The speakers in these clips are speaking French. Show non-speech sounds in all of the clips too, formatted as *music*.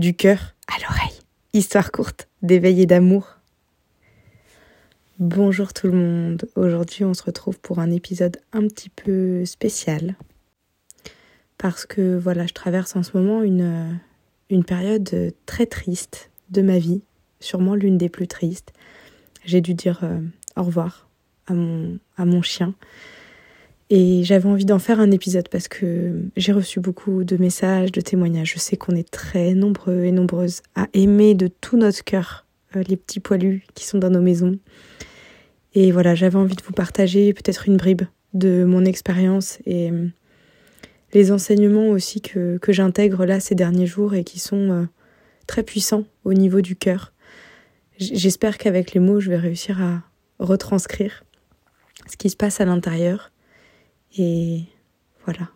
du cœur à l'oreille. Histoire courte d'éveil et d'amour. Bonjour tout le monde. Aujourd'hui, on se retrouve pour un épisode un petit peu spécial. Parce que voilà, je traverse en ce moment une, une période très triste de ma vie, sûrement l'une des plus tristes. J'ai dû dire euh, au revoir à mon chien. Et j'avais envie d'en faire un épisode parce que j'ai reçu beaucoup de messages, de témoignages. Je sais qu'on est très nombreux et nombreuses à aimer de tout notre cœur euh, les petits poilus qui sont dans nos maisons. Et voilà, j'avais envie de vous partager peut-être une bribe de mon expérience et euh, les enseignements aussi que, que j'intègre là ces derniers jours et qui sont euh, très puissants au niveau du cœur. J'espère qu'avec les mots, je vais réussir à retranscrire ce qui se passe à l'intérieur et voilà.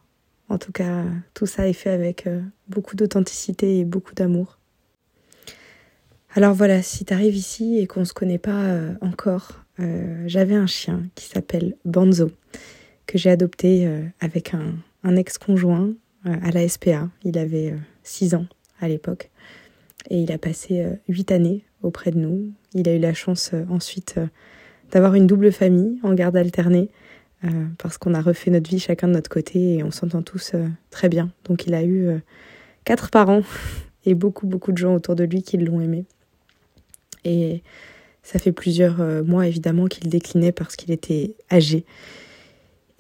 En tout cas, tout ça est fait avec euh, beaucoup d'authenticité et beaucoup d'amour. Alors voilà, si tu arrives ici et qu'on ne se connaît pas euh, encore, euh, j'avais un chien qui s'appelle Banzo, que j'ai adopté avec un, un ex-conjoint à la SPA. Il avait 6 ans à l'époque et il a passé 8 années auprès de nous. Il a eu la chance ensuite d'avoir une double famille en garde alternée euh, parce qu'on a refait notre vie chacun de notre côté et on s'entend tous euh, très bien. Donc il a eu euh, quatre parents *laughs* et beaucoup beaucoup de gens autour de lui qui l'ont aimé. Et ça fait plusieurs mois évidemment qu'il déclinait parce qu'il était âgé.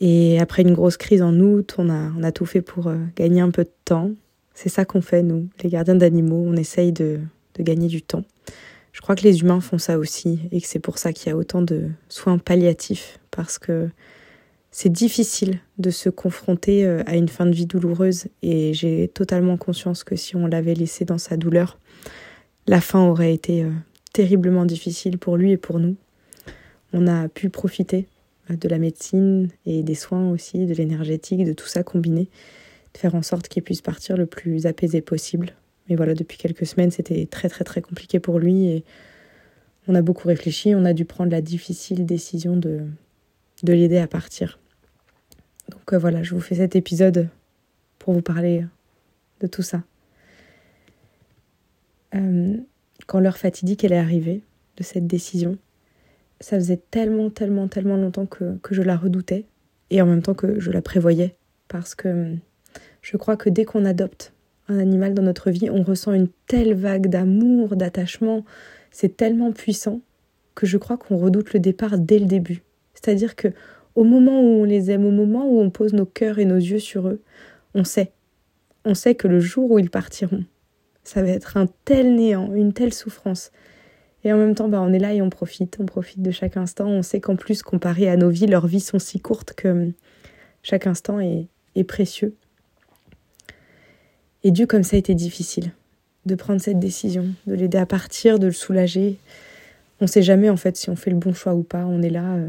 Et après une grosse crise en août, on a, tout fait pour gagner un peu de temps. C'est ça qu'on fait, nous, les gardiens d'animaux. On essaye de, de, gagner du temps. Je crois que les humains font ça aussi et que c'est pour ça qu'il y a autant de soins palliatifs. Parce que c'est difficile de se confronter euh, à une fin de vie douloureuse et j'ai totalement conscience que si on l'avait laissé dans sa douleur, la fin aurait été euh, terriblement difficile pour lui et pour nous. On a pu profiter euh, de la médecine et des soins aussi, de l'énergétique, de tout ça combiné, de faire en sorte qu'il puisse partir le plus apaisé possible. Mais voilà, depuis quelques semaines, c'était très très très compliqué pour lui et on a beaucoup réfléchi, on a dû prendre la difficile décision de, de l'aider à partir. Donc euh, voilà, je vous fais cet épisode pour vous parler de tout ça. Euh, quand l'heure fatidique elle est arrivée de cette décision, ça faisait tellement, tellement, tellement longtemps que, je la redoutais et en même temps que je la prévoyais parce que hum, je crois que dès qu'on adopte un animal dans notre vie, on ressent une telle vague d'amour, d'attachement, c'est tellement puissant que je crois qu'on redoute le départ dès le début. C'est-à-dire que au moment où on les aime, au moment où on pose nos cœurs et nos yeux sur eux, on sait. On sait que le jour où ils partiront, ça va être un tel néant, une telle souffrance. Et en même temps, bah, on est là et on profite, on profite de chaque instant. On sait qu'en plus, comparé à nos vies, leurs vies sont si courtes que hum, chaque instant est, est précieux. Et Dieu, comme ça a été difficile de prendre cette décision, de l'aider à partir, de le soulager. On ne sait jamais en fait si on fait le bon choix ou pas. On est là, euh,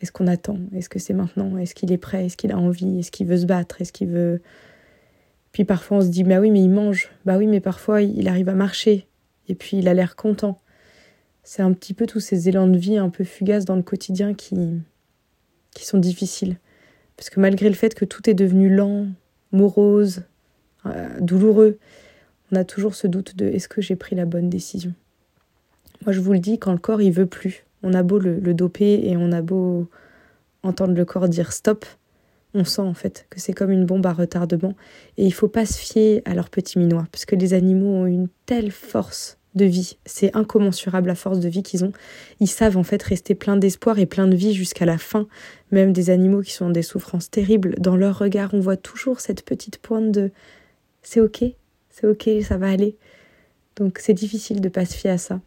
est-ce qu'on attend? Est-ce que c'est maintenant? Est-ce qu'il est prêt? Est-ce qu'il a envie? Est-ce qu'il veut se battre? Est-ce qu'il veut... Puis parfois on se dit, bah oui, mais il mange. Bah oui, mais parfois il arrive à marcher. Et puis il a l'air content. C'est un petit peu tous ces élans de vie un peu fugaces dans le quotidien qui, qui sont difficiles. Parce que malgré le fait que tout est devenu lent, morose, euh, douloureux, on a toujours ce doute de est-ce que j'ai pris la bonne décision? Moi je vous le dis, quand le corps il veut plus, on a beau le, doper et on a beau entendre le corps dire stop, on sent en fait que c'est comme une bombe à retardement. Et il faut pas se fier à leurs petits minois, parce que les animaux ont une telle force de vie. C'est incommensurable la force de vie qu'ils ont. Ils savent en fait rester plein d'espoir et plein de vie jusqu'à la fin. Même des animaux qui sont dans des souffrances terribles, dans leur regard, on voit toujours cette petite pointe de c'est ok, c'est ok, ça va aller. Donc c'est difficile de pas se fier à ça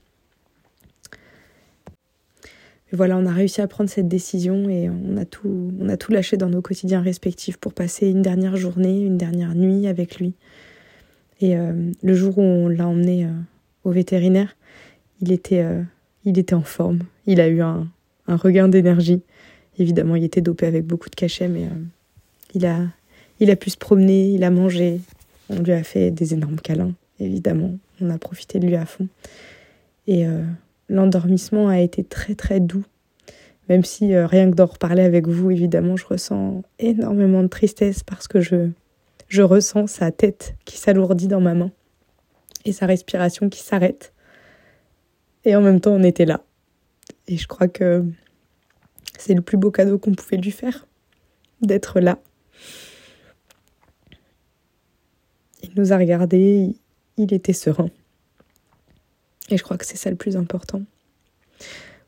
voilà, on a réussi à prendre cette décision et on a tout, on a tout lâché dans nos quotidiens respectifs pour passer une dernière journée, une dernière nuit avec lui. Et euh, le jour où on l'a emmené euh, au vétérinaire, il était, euh, il était en forme. Il a eu un, un regain d'énergie. Évidemment, il était dopé avec beaucoup de cachets, mais il, a, il a pu se promener, il a mangé. On lui a fait des énormes câlins, évidemment. On a profité de lui à fond. Et l'endormissement a été très très doux. Même si euh, rien que d'en reparler avec vous, évidemment, je ressens énormément de tristesse parce que je, je ressens sa tête qui s'alourdit dans ma main. et sa respiration qui s'arrête. Et en même temps, on était là. Et je crois que c'est le plus beau cadeau qu'on pouvait lui faire, d'être là. Il nous a regardés, il était serein. Et je crois que c'est ça le plus important.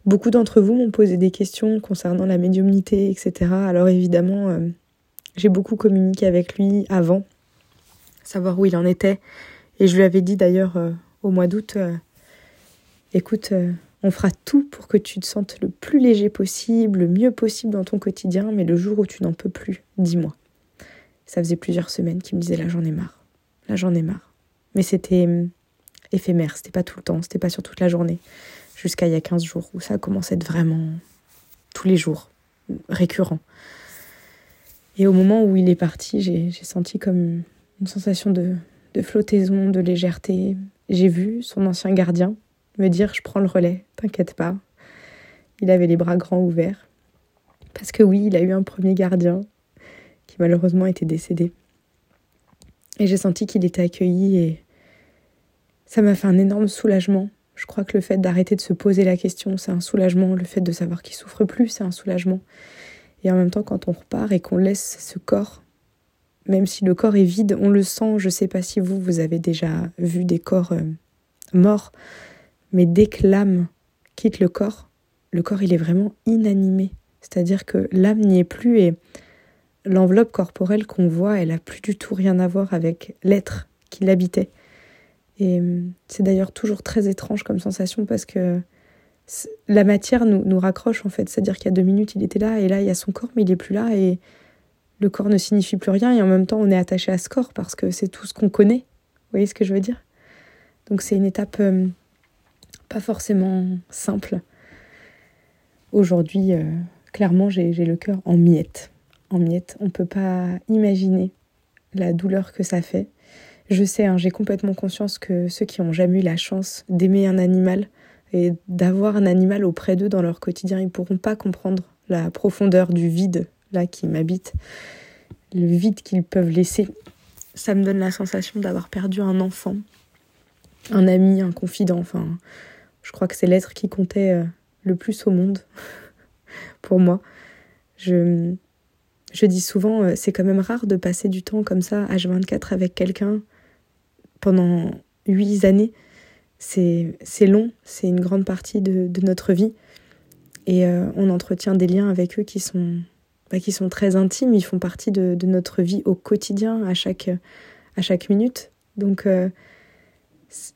Beaucoup d'entre vous m'ont posé des questions concernant la médiumnité, etc. Alors évidemment, euh, j'ai beaucoup communiqué avec lui avant, savoir où il en était. Et je lui avais dit d'ailleurs euh, au mois d'août, euh, écoute, on fera tout pour que tu te sentes le plus léger possible, le mieux possible dans ton quotidien, mais le jour où tu n'en peux plus, dis-moi. Ça faisait plusieurs semaines qu'il me disait là j'en ai marre, là j'en ai marre. Mais c'était éphémère, c'était pas tout le temps, c'était pas sur toute la journée, jusqu'à il y a 15 jours où ça a commencé à être vraiment tous les jours, récurrent. Et au moment où il est parti, j'ai senti comme une sensation de, de flottaison, de légèreté. J'ai vu son ancien gardien me dire Je prends le relais, t'inquiète pas. Il avait les bras grands ouverts. Parce que oui, il a eu un premier gardien qui malheureusement était décédé. Et j'ai senti qu'il était accueilli et ça m'a fait un énorme soulagement. Je crois que le fait d'arrêter de se poser la question, c'est un soulagement. Le fait de savoir qu'il souffre plus, c'est un soulagement. Et en même temps, quand on repart et qu'on laisse ce corps, même si le corps est vide, on le sent. Je ne sais pas si vous, vous avez déjà vu des corps euh, morts, mais dès que l'âme quitte le corps, le corps, il est vraiment inanimé. C'est-à-dire que l'âme n'y est plus et l'enveloppe corporelle qu'on voit, elle a plus du tout rien à voir avec l'être qui l'habitait. Et hum, c'est d'ailleurs toujours très étrange comme sensation parce que la matière nous, nous raccroche en fait. C'est-à-dire qu'il y a deux minutes, il était là et là, il y a son corps, mais il n'est plus là et le corps ne signifie plus rien et en même temps, on est attaché à ce corps parce que c'est tout ce qu'on connaît. Vous voyez ce que je veux dire? Donc c'est une étape hum, pas forcément simple. Aujourd'hui, euh, clairement, j'ai le cœur en miettes. En miettes. On ne peut pas imaginer la douleur que ça fait. Je sais, hein, j'ai complètement conscience que ceux qui n'ont jamais eu la chance d'aimer un animal et d'avoir un animal auprès d'eux dans leur quotidien, ils ne pourront pas comprendre la profondeur du vide là qui m'habite, le vide qu'ils peuvent laisser. Ça me donne la sensation d'avoir perdu un enfant, un ami, un confident. Enfin, je crois que c'est l'être qui comptait euh, le plus au monde *laughs* pour moi. Je, je dis souvent, euh, c'est quand même rare de passer du temps comme ça, H24, avec quelqu'un pendant huit années, c'est long, c'est une grande partie de, notre vie. Et euh, on entretient des liens avec eux qui sont, bah, qui sont très intimes, ils font partie de, notre vie au quotidien, à chaque, à chaque minute. Donc euh,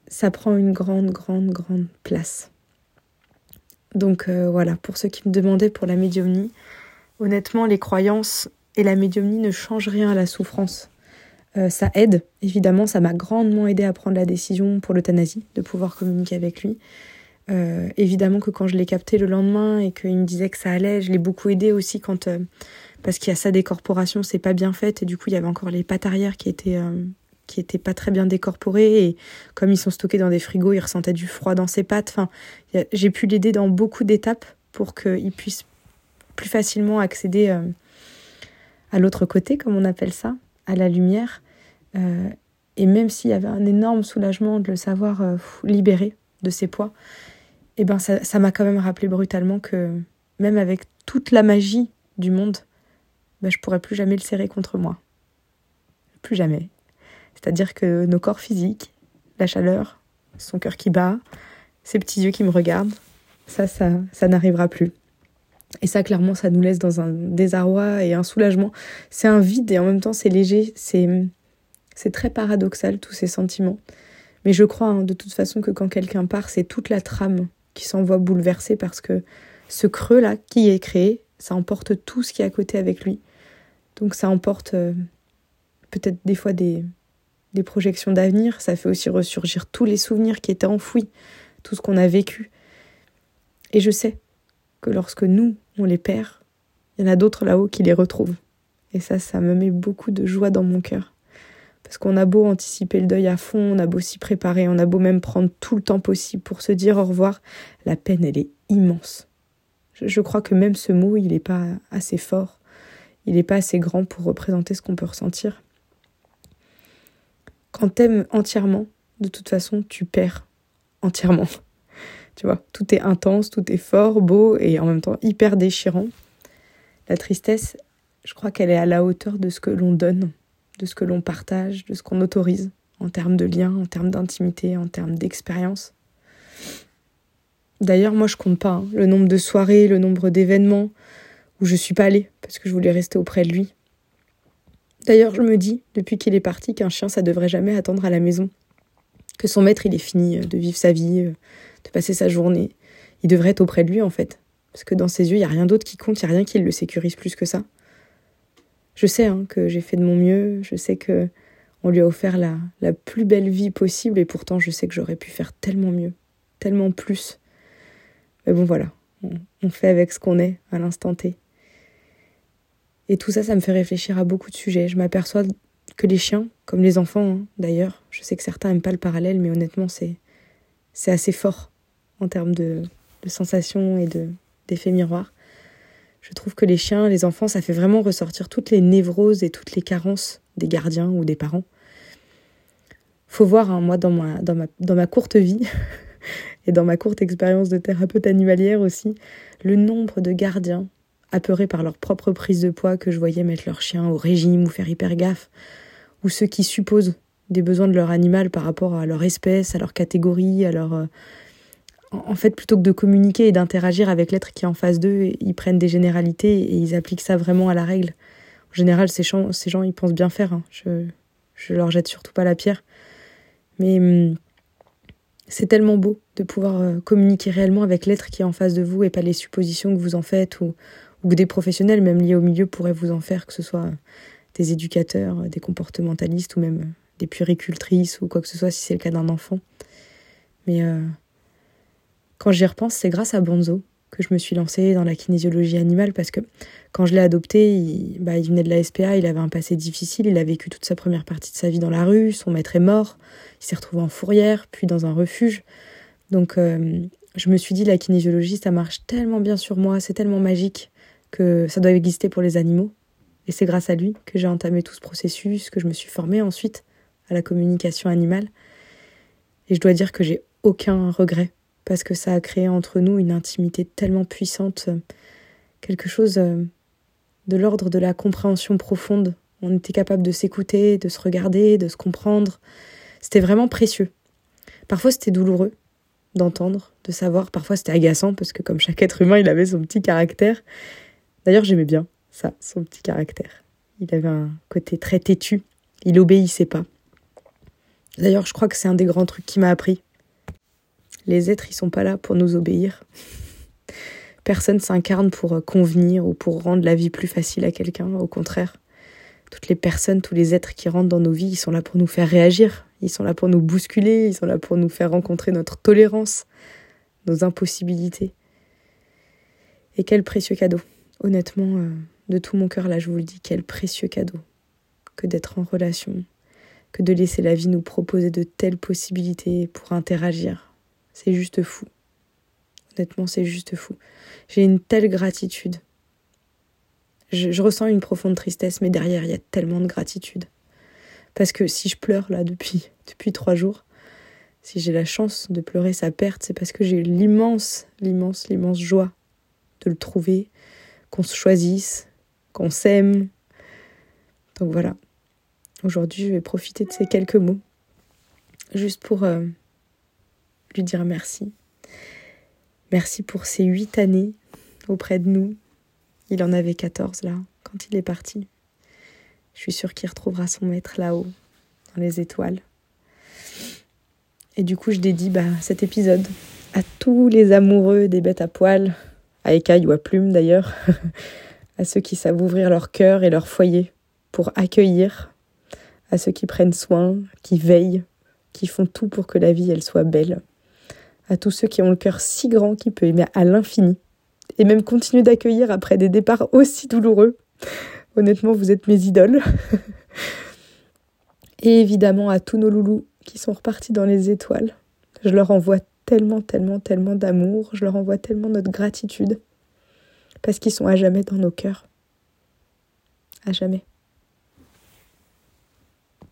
ça prend une grande, grande, grande place. Donc euh, voilà, pour ceux qui me demandaient pour la médiumnie, honnêtement, les croyances et la médiumnie ne changent rien à la souffrance. Euh, ça aide, évidemment, ça m'a grandement aidé à prendre la décision pour l'euthanasie, de pouvoir communiquer avec lui. Euh, évidemment que quand je l'ai capté le lendemain et qu'il me disait que ça allait, je l'ai beaucoup aidé aussi quand euh, parce qu'il y a sa décorporation, c'est pas bien fait et du coup il y avait encore les pattes arrière qui étaient qui étaient pas très bien décorporées et comme ils sont stockés dans des frigos, il ressentait du froid dans ses pattes. Enfin, j'ai pu l'aider dans beaucoup d'étapes pour qu'il puisse plus facilement accéder à l'autre côté, comme on appelle ça, à la lumière. Euh, et même s'il y avait un énorme soulagement de le savoir euh, libéré de ses poids, eh ben ça m'a quand même rappelé brutalement que même avec toute la magie du monde, ben je pourrais plus jamais le serrer contre moi. Plus jamais. C'est-à-dire que nos corps physiques, la chaleur, son cœur qui bat, ses petits yeux qui me regardent, ça, ça, ça n'arrivera plus. Et ça, clairement, ça nous laisse dans un désarroi et un soulagement. C'est un vide et en même temps, c'est léger. C'est c'est très paradoxal, tous ces sentiments. Mais je crois hein, de toute façon que quand quelqu'un part, c'est toute la trame qui s'envoie bouleversée parce que ce creux-là qui est créé, ça emporte tout ce qui est à côté avec lui. Donc ça emporte euh, peut-être des fois des, des projections d'avenir, ça fait aussi ressurgir tous les souvenirs qui étaient enfouis, tout ce qu'on a vécu. Et je sais que lorsque nous, on les perd, il y en a d'autres là-haut qui les retrouvent. Et ça, ça me met beaucoup de joie dans mon cœur. Parce qu'on a beau anticiper le deuil à fond, on a beau s'y préparer, on a beau même prendre tout le temps possible pour se dire au revoir, la peine, elle est immense. Je, crois que même ce mot, il n'est pas assez fort, il n'est pas assez grand pour représenter ce qu'on peut ressentir. Quand t'aimes entièrement, de toute façon, tu perds entièrement. Tu vois, tout est intense, tout est fort, beau et en même temps hyper déchirant. La tristesse, je crois qu'elle est à la hauteur de ce que l'on donne, de ce que l'on partage, de ce qu'on autorise en termes de lien, en termes d'intimité, en termes d'expérience. D'ailleurs, moi, je compte pas hein, le nombre de soirées, le nombre d'événements où je suis pas allée parce que je voulais rester auprès de lui. D'ailleurs, je me dis, depuis qu'il est parti, qu'un chien, ça devrait jamais attendre à la maison. Que son maître, il est fini euh, de vivre sa vie, euh, de passer sa journée. Il devrait être auprès de lui, en fait. Parce que dans ses yeux, il n'y a rien d'autre qui compte, il n'y a rien qui le sécurise plus que ça. Je sais hein, que j'ai fait de mon mieux, je sais que on lui a offert la, la plus belle vie possible, et pourtant je sais que j'aurais pu faire tellement mieux, tellement plus. Mais bon voilà, on, fait avec ce qu'on est à l'instant T. Et tout ça, ça me fait réfléchir à beaucoup de sujets. Je m'aperçois que les chiens, comme les enfants hein, d'ailleurs, je sais que certains n'aiment pas le parallèle, mais honnêtement, c'est, assez fort en termes de, de sensations et de, d'effets miroirs. Je trouve que les chiens, les enfants, ça fait vraiment ressortir toutes les névroses et toutes les carences des gardiens ou des parents. Faut voir, hein, moi, dans ma, dans, ma, courte vie *laughs* et dans ma courte expérience de thérapeute animalière aussi, le nombre de gardiens apeurés par leur propre prise de poids que je voyais mettre leur chien au régime ou faire hyper gaffe, ou ceux qui supposent des besoins de leur animal par rapport à leur espèce, à leur catégorie, à leur, euh, en fait, plutôt que de communiquer et d'interagir avec l'être qui est en face d'eux, ils prennent des généralités et ils appliquent ça vraiment à la règle. En général, ces gens, ils pensent bien faire. Hein. Je, je leur jette surtout pas la pierre. Mais hum, c'est tellement beau de pouvoir euh, communiquer réellement avec l'être qui est en face de vous et pas les suppositions que vous en faites ou, que des professionnels, même liés au milieu, pourraient vous en faire, que ce soit des éducateurs, des comportementalistes ou même des puéricultrices ou quoi que ce soit si c'est le cas d'un enfant. Mais euh, quand j'y repense, c'est grâce à Bonzo que je me suis lancée dans la kinésiologie animale parce que quand je l'ai adopté, il, bah, venait de la SPA, il avait un passé difficile, il a vécu toute sa première partie de sa vie dans la rue, son maître est mort, il s'est retrouvé en fourrière, puis dans un refuge. Donc euh, je me suis dit, la kinésiologie, ça marche tellement bien sur moi, c'est tellement magique que ça doit exister pour les animaux. Et c'est grâce à lui que j'ai entamé tout ce processus, que je me suis formée ensuite à la communication animale. Et je dois dire que j'ai aucun regret parce que ça a créé entre nous une intimité tellement puissante, quelque chose euh, de l'ordre de la compréhension profonde. On était capable de s'écouter, de se regarder, de se comprendre. C'était vraiment précieux. Parfois c'était douloureux d'entendre, de savoir, parfois c'était agaçant parce que comme chaque être humain, il avait son petit caractère. D'ailleurs, j'aimais bien ça, son petit caractère. Il avait un côté très têtu, il obéissait pas. D'ailleurs, je crois que c'est un des grands trucs qui m'a appris les êtres, ils sont pas là pour nous obéir. Personne s'incarne pour euh, convenir ou pour rendre la vie plus facile à quelqu'un, au contraire. Toutes les personnes, tous les êtres qui rentrent dans nos vies, ils sont là pour nous faire réagir, ils sont là pour nous bousculer, ils sont là pour nous faire rencontrer notre tolérance, nos impossibilités. Et quel précieux cadeau. Honnêtement, euh, de tout mon cœur, là, je vous le dis, quel précieux cadeau que d'être en relation, que de laisser la vie nous proposer de telles possibilités pour interagir, c'est juste fou. Honnêtement, c'est juste fou. J'ai une telle gratitude. Je, ressens une profonde tristesse, mais derrière, il y a tellement de gratitude. Parce que si je pleure là *laughs* depuis, trois jours, si j'ai la chance de pleurer sa perte, c'est parce que j'ai l'immense, l'immense, l'immense joie de le trouver, qu'on se choisisse, qu'on s'aime. Donc voilà. Aujourd'hui, je vais profiter de ces quelques mots, juste pour euh, lui dire merci. Merci pour ces huit années auprès de nous. Il en avait 14 là, quand il est parti. Je suis sûre qu'il retrouvera son maître là-haut, dans les étoiles. Et du coup, je dédie bah, cet épisode à tous les amoureux des bêtes à poils, à écailles ou à plumes d'ailleurs, *laughs* à ceux qui savent ouvrir leur cœur et leur foyer pour accueillir, à ceux qui prennent soin, qui veillent, qui font tout pour que la vie elle soit belle à tous ceux qui ont le cœur si grand qu'il peut aimer à l'infini, et même continuer d'accueillir après des départs aussi douloureux. Honnêtement, vous êtes mes idoles. *laughs* et évidemment à tous nos loulous qui sont repartis dans les étoiles. Je leur envoie tellement, tellement, tellement d'amour, je leur envoie tellement notre gratitude, parce qu'ils sont à jamais dans nos cœurs. À jamais.